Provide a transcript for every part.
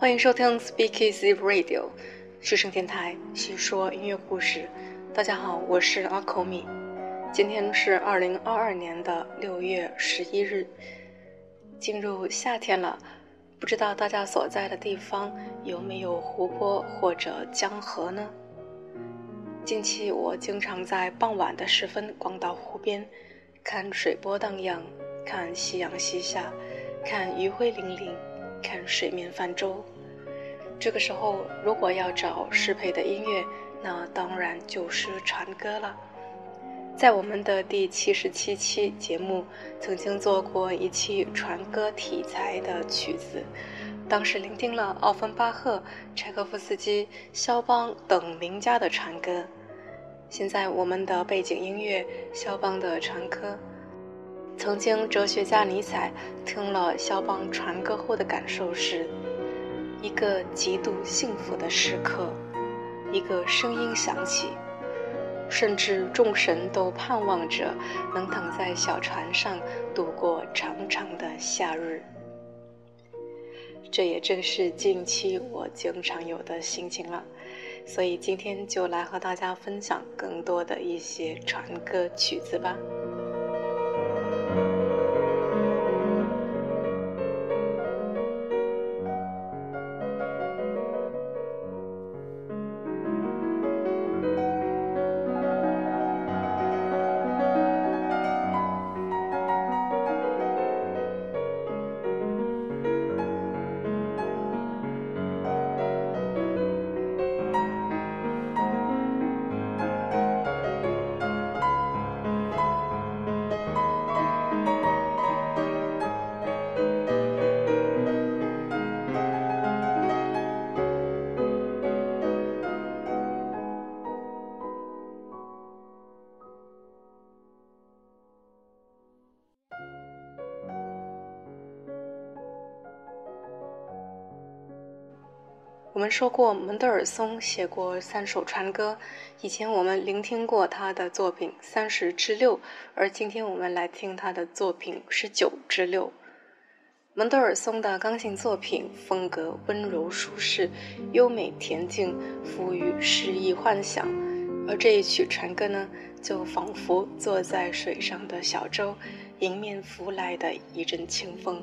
欢迎收听 Speak Easy Radio，之声电台，细说音乐故事。大家好，我是阿口米。今天是二零二二年的六月十一日，进入夏天了。不知道大家所在的地方有没有湖泊或者江河呢？近期我经常在傍晚的时分逛到湖边，看水波荡漾，看夕阳西下，看余晖粼粼。看水面泛舟，这个时候如果要找适配的音乐，那当然就是船歌了。在我们的第七十七期节目，曾经做过一期船歌题材的曲子，当时聆听了奥芬巴赫、柴可夫斯基、肖邦等名家的船歌。现在我们的背景音乐，肖邦的船歌。曾经，哲学家尼采听了肖邦传歌后的感受是：一个极度幸福的时刻，一个声音响起，甚至众神都盼望着能躺在小船上度过长长的夏日。这也正是近期我经常有的心情了，所以今天就来和大家分享更多的一些传歌曲子吧。我们说过，门德尔松写过三首船歌。以前我们聆听过他的作品三十之六，而今天我们来听他的作品十九之六。门德尔松的钢琴作品风格温柔舒适、优美恬静，富于诗意幻想。而这一曲船歌呢，就仿佛坐在水上的小舟，迎面拂来的一阵清风。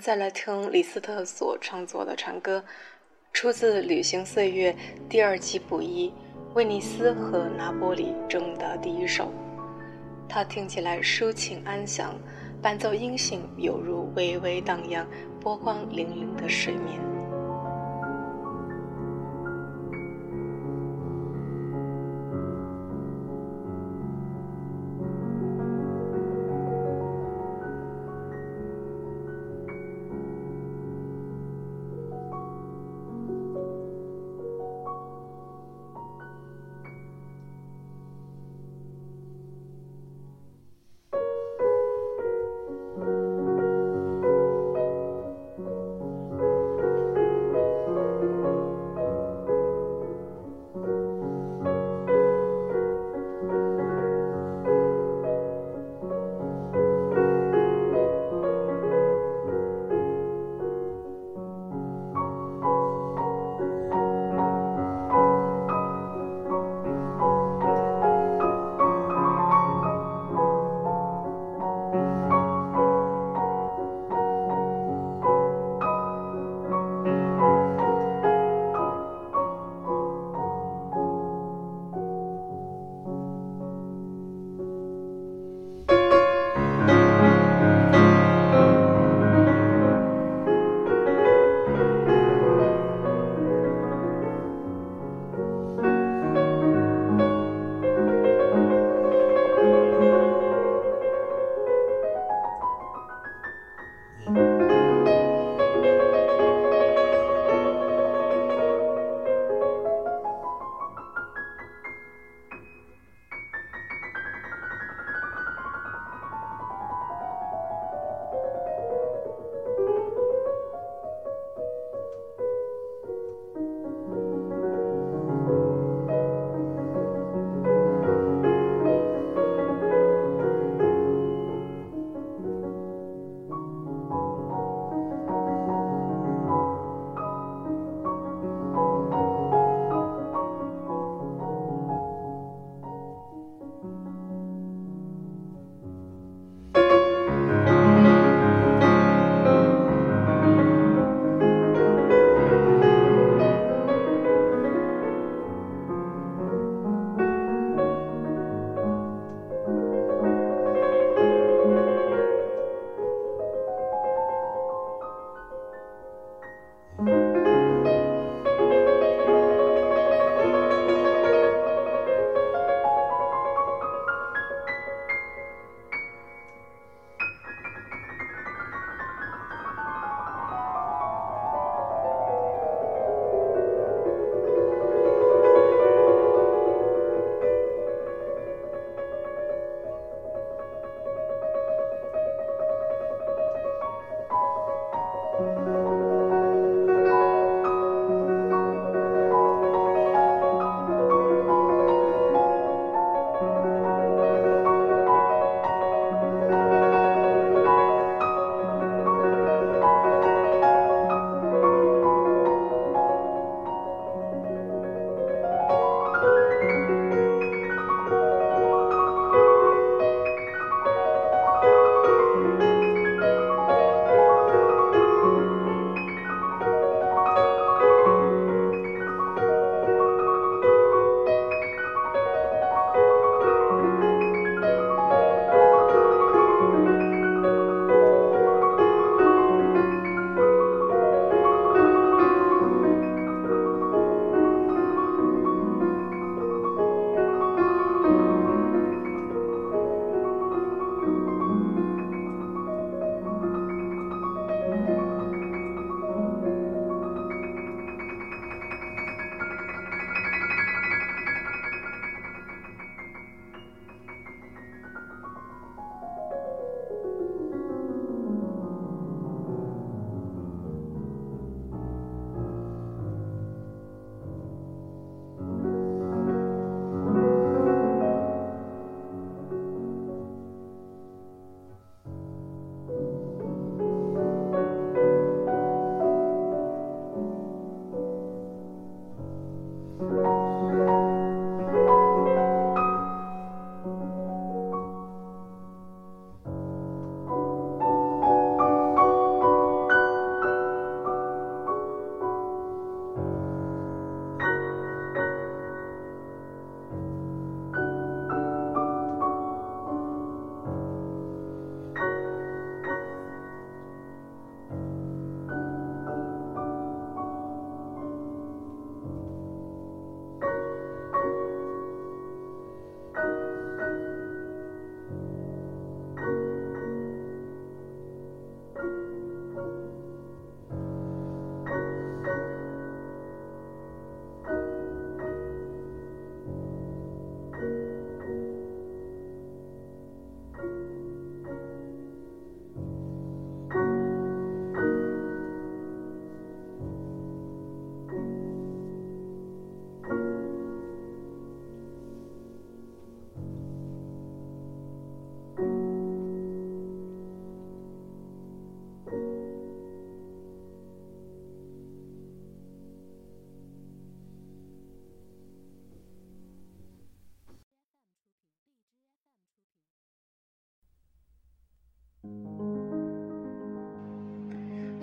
再来听李斯特所创作的船歌，出自《旅行岁月》第二季补一，威尼斯和拿波里中的第一首。它听起来抒情安详，伴奏音性犹如微微荡漾、波光粼粼的水面。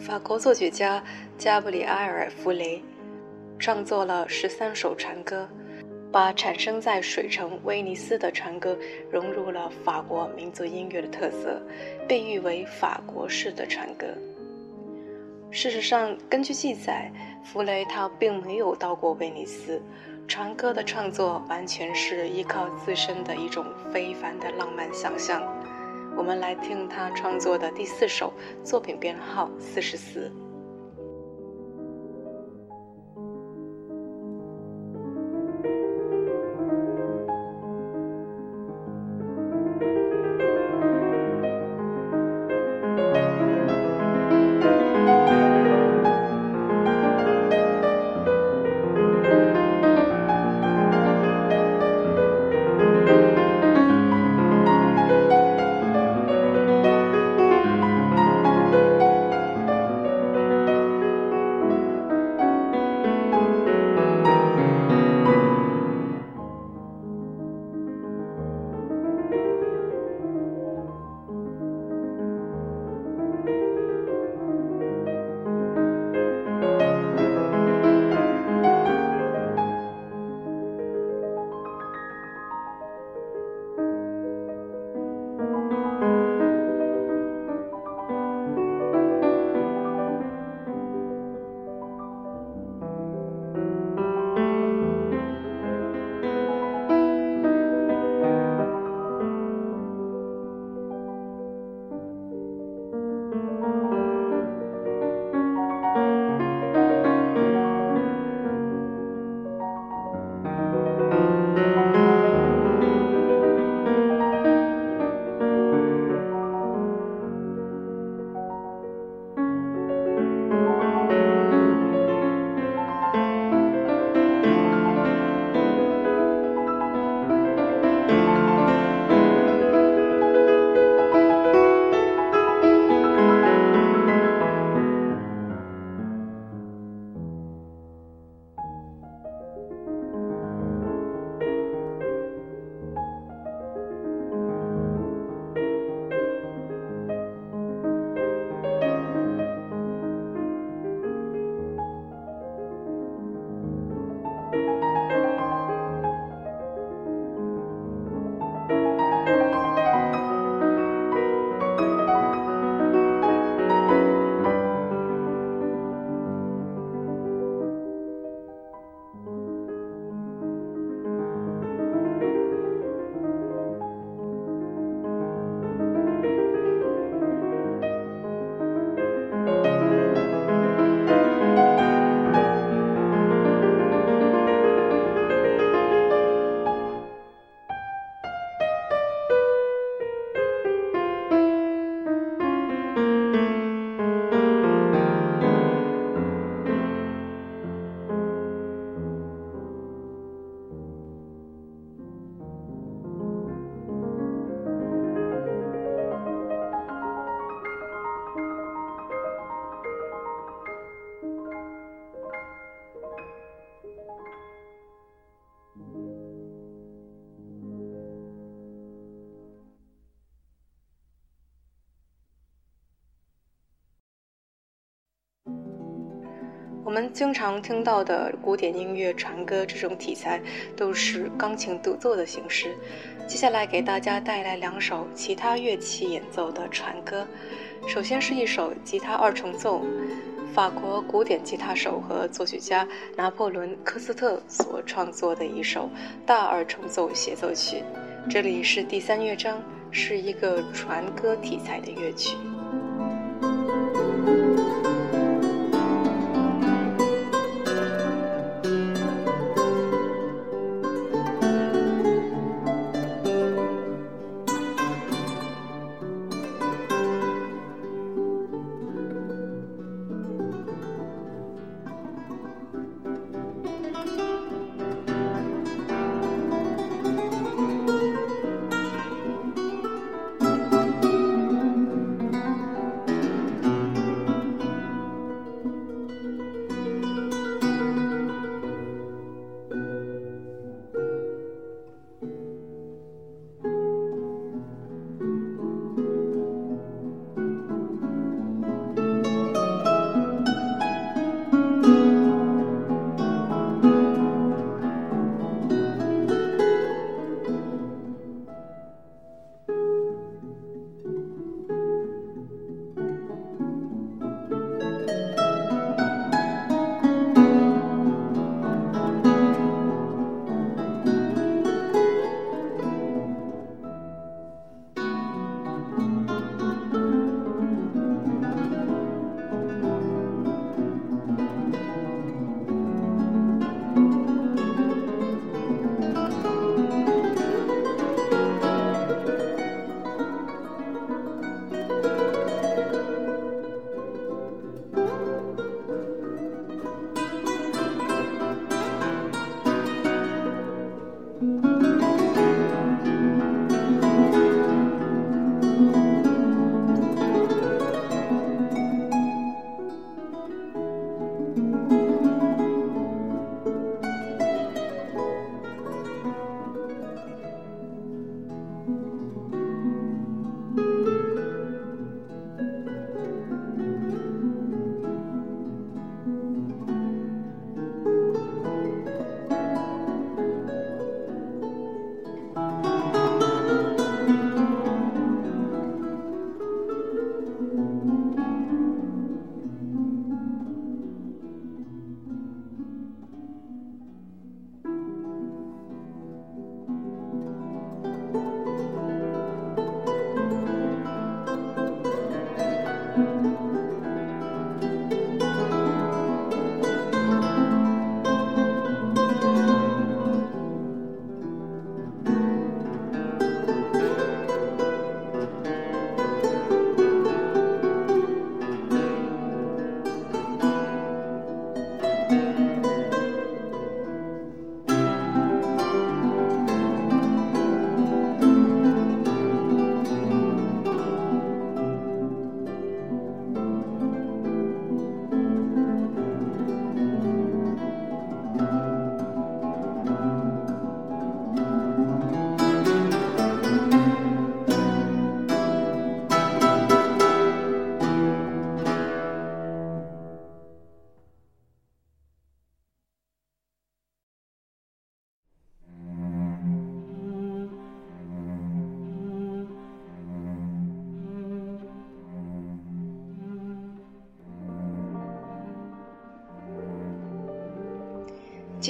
法国作曲家加布里埃尔·弗雷创作了十三首船歌，把产生在水城威尼斯的船歌融入了法国民族音乐的特色，被誉为法国式的船歌。事实上，根据记载，弗雷他并没有到过威尼斯。船歌的创作完全是依靠自身的一种非凡的浪漫想象。我们来听他创作的第四首作品编号四十四。我们经常听到的古典音乐传歌这种题材，都是钢琴独奏的形式。接下来给大家带来两首其他乐器演奏的传歌。首先是一首吉他二重奏，法国古典吉他手和作曲家拿破仑·科斯特所创作的一首大二重奏协奏曲。这里是第三乐章，是一个传歌题材的乐曲。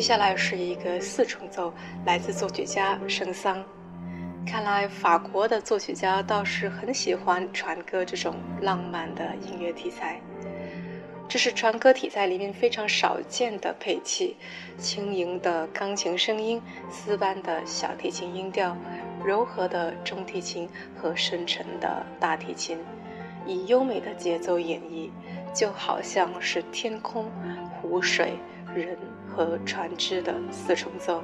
接下来是一个四重奏，来自作曲家圣桑。看来法国的作曲家倒是很喜欢传歌这种浪漫的音乐题材。这是传歌题材里面非常少见的配器：轻盈的钢琴声音、丝般的小提琴音调、柔和的中提琴和深沉的大提琴，以优美的节奏演绎，就好像是天空、湖水、人和船只的四重奏。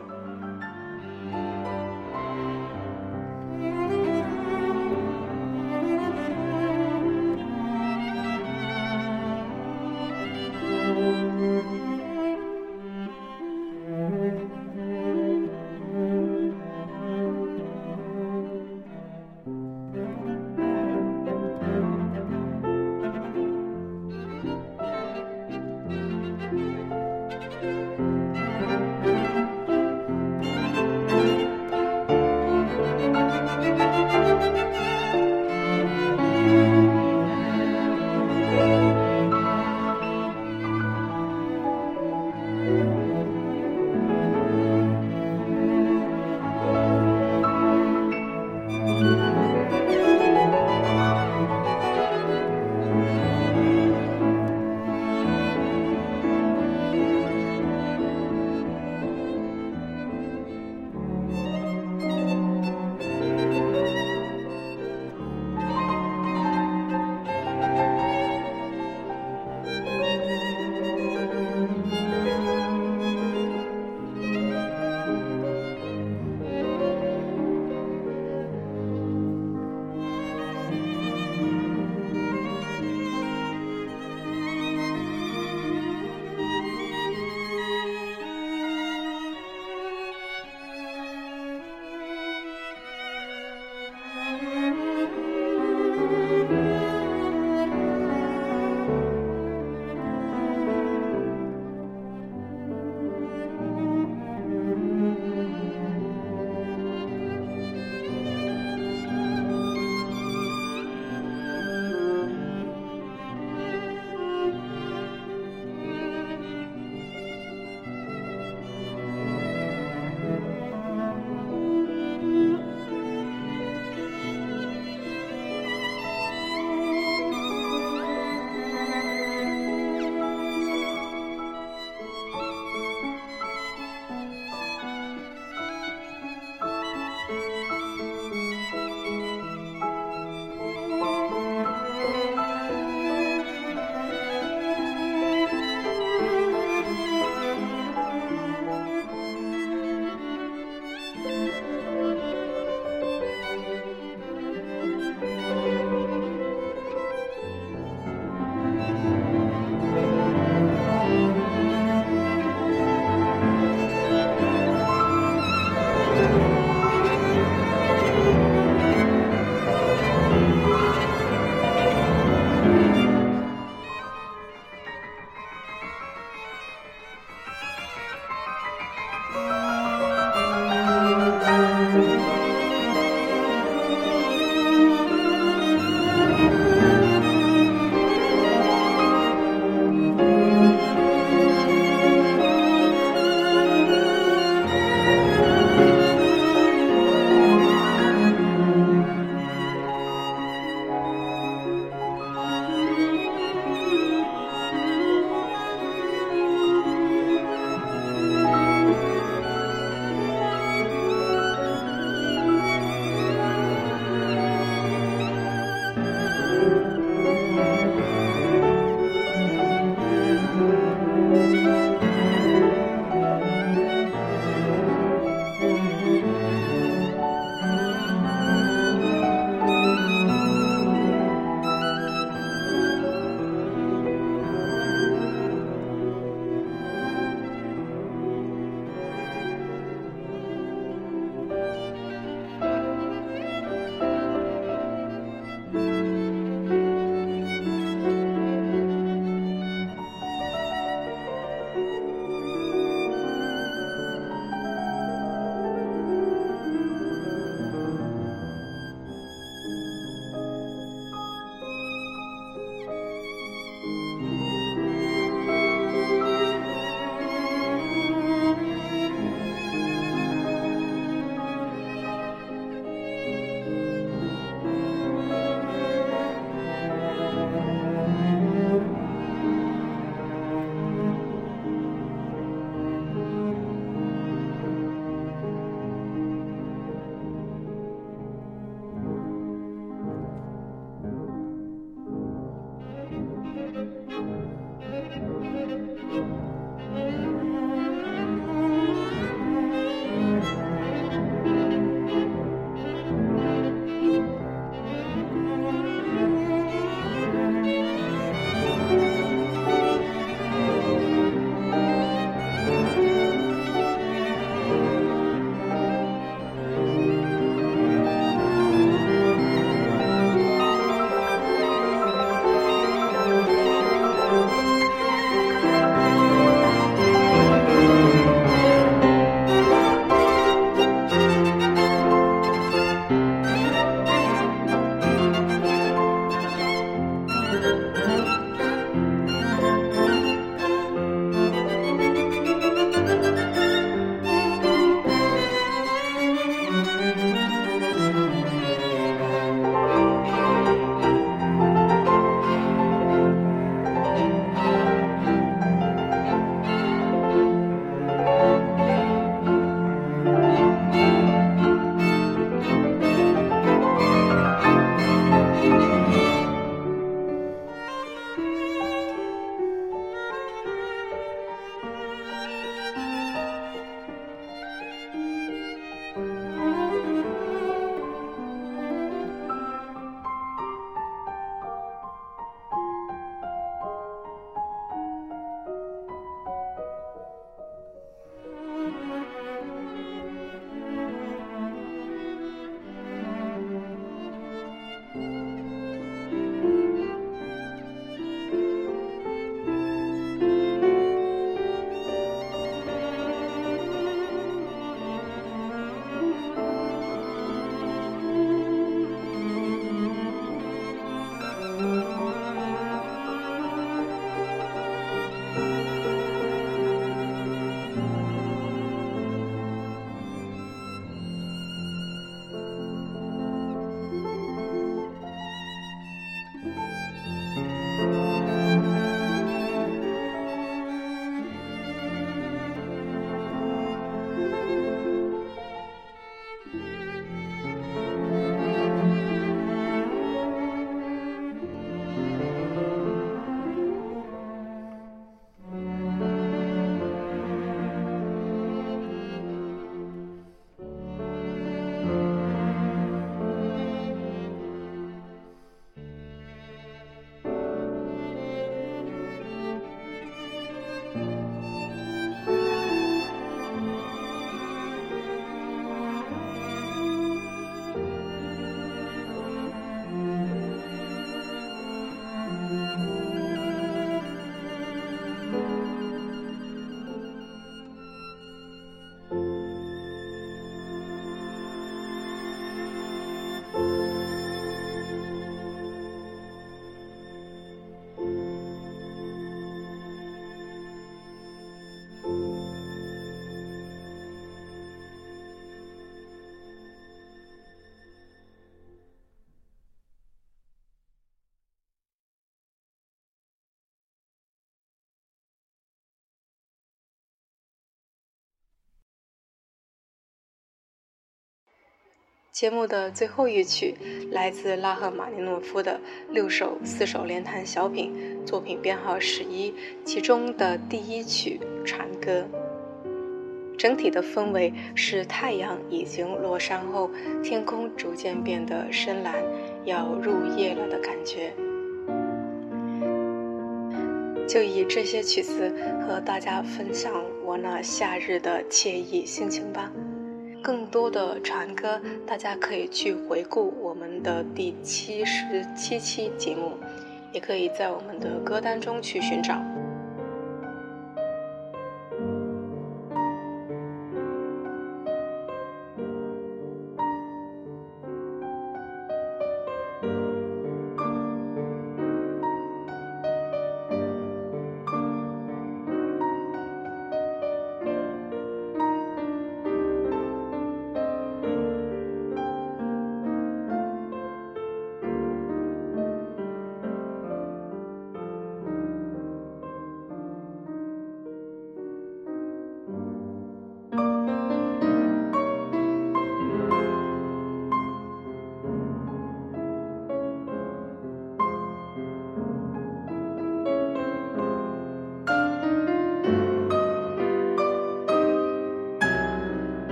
节目的最后一曲来自拉赫玛尼诺夫的六首四手联弹小品，作品编号十一，其中的第一曲《船歌》。整体的氛围是太阳已经落山后，天空逐渐变得深蓝，要入夜了的感觉。就以这些曲子和大家分享我那夏日的惬意心情吧。更多的船歌，大家可以去回顾我们的第七十七期节目，也可以在我们的歌单中去寻找。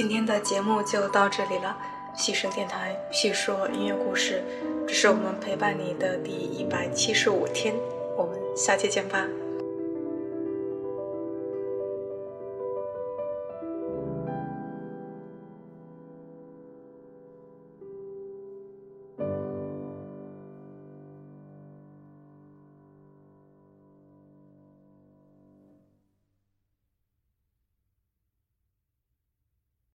今天的节目就到这里了。细声电台细说音乐故事，这是我们陪伴你的第一百七十五天，我们下期见吧。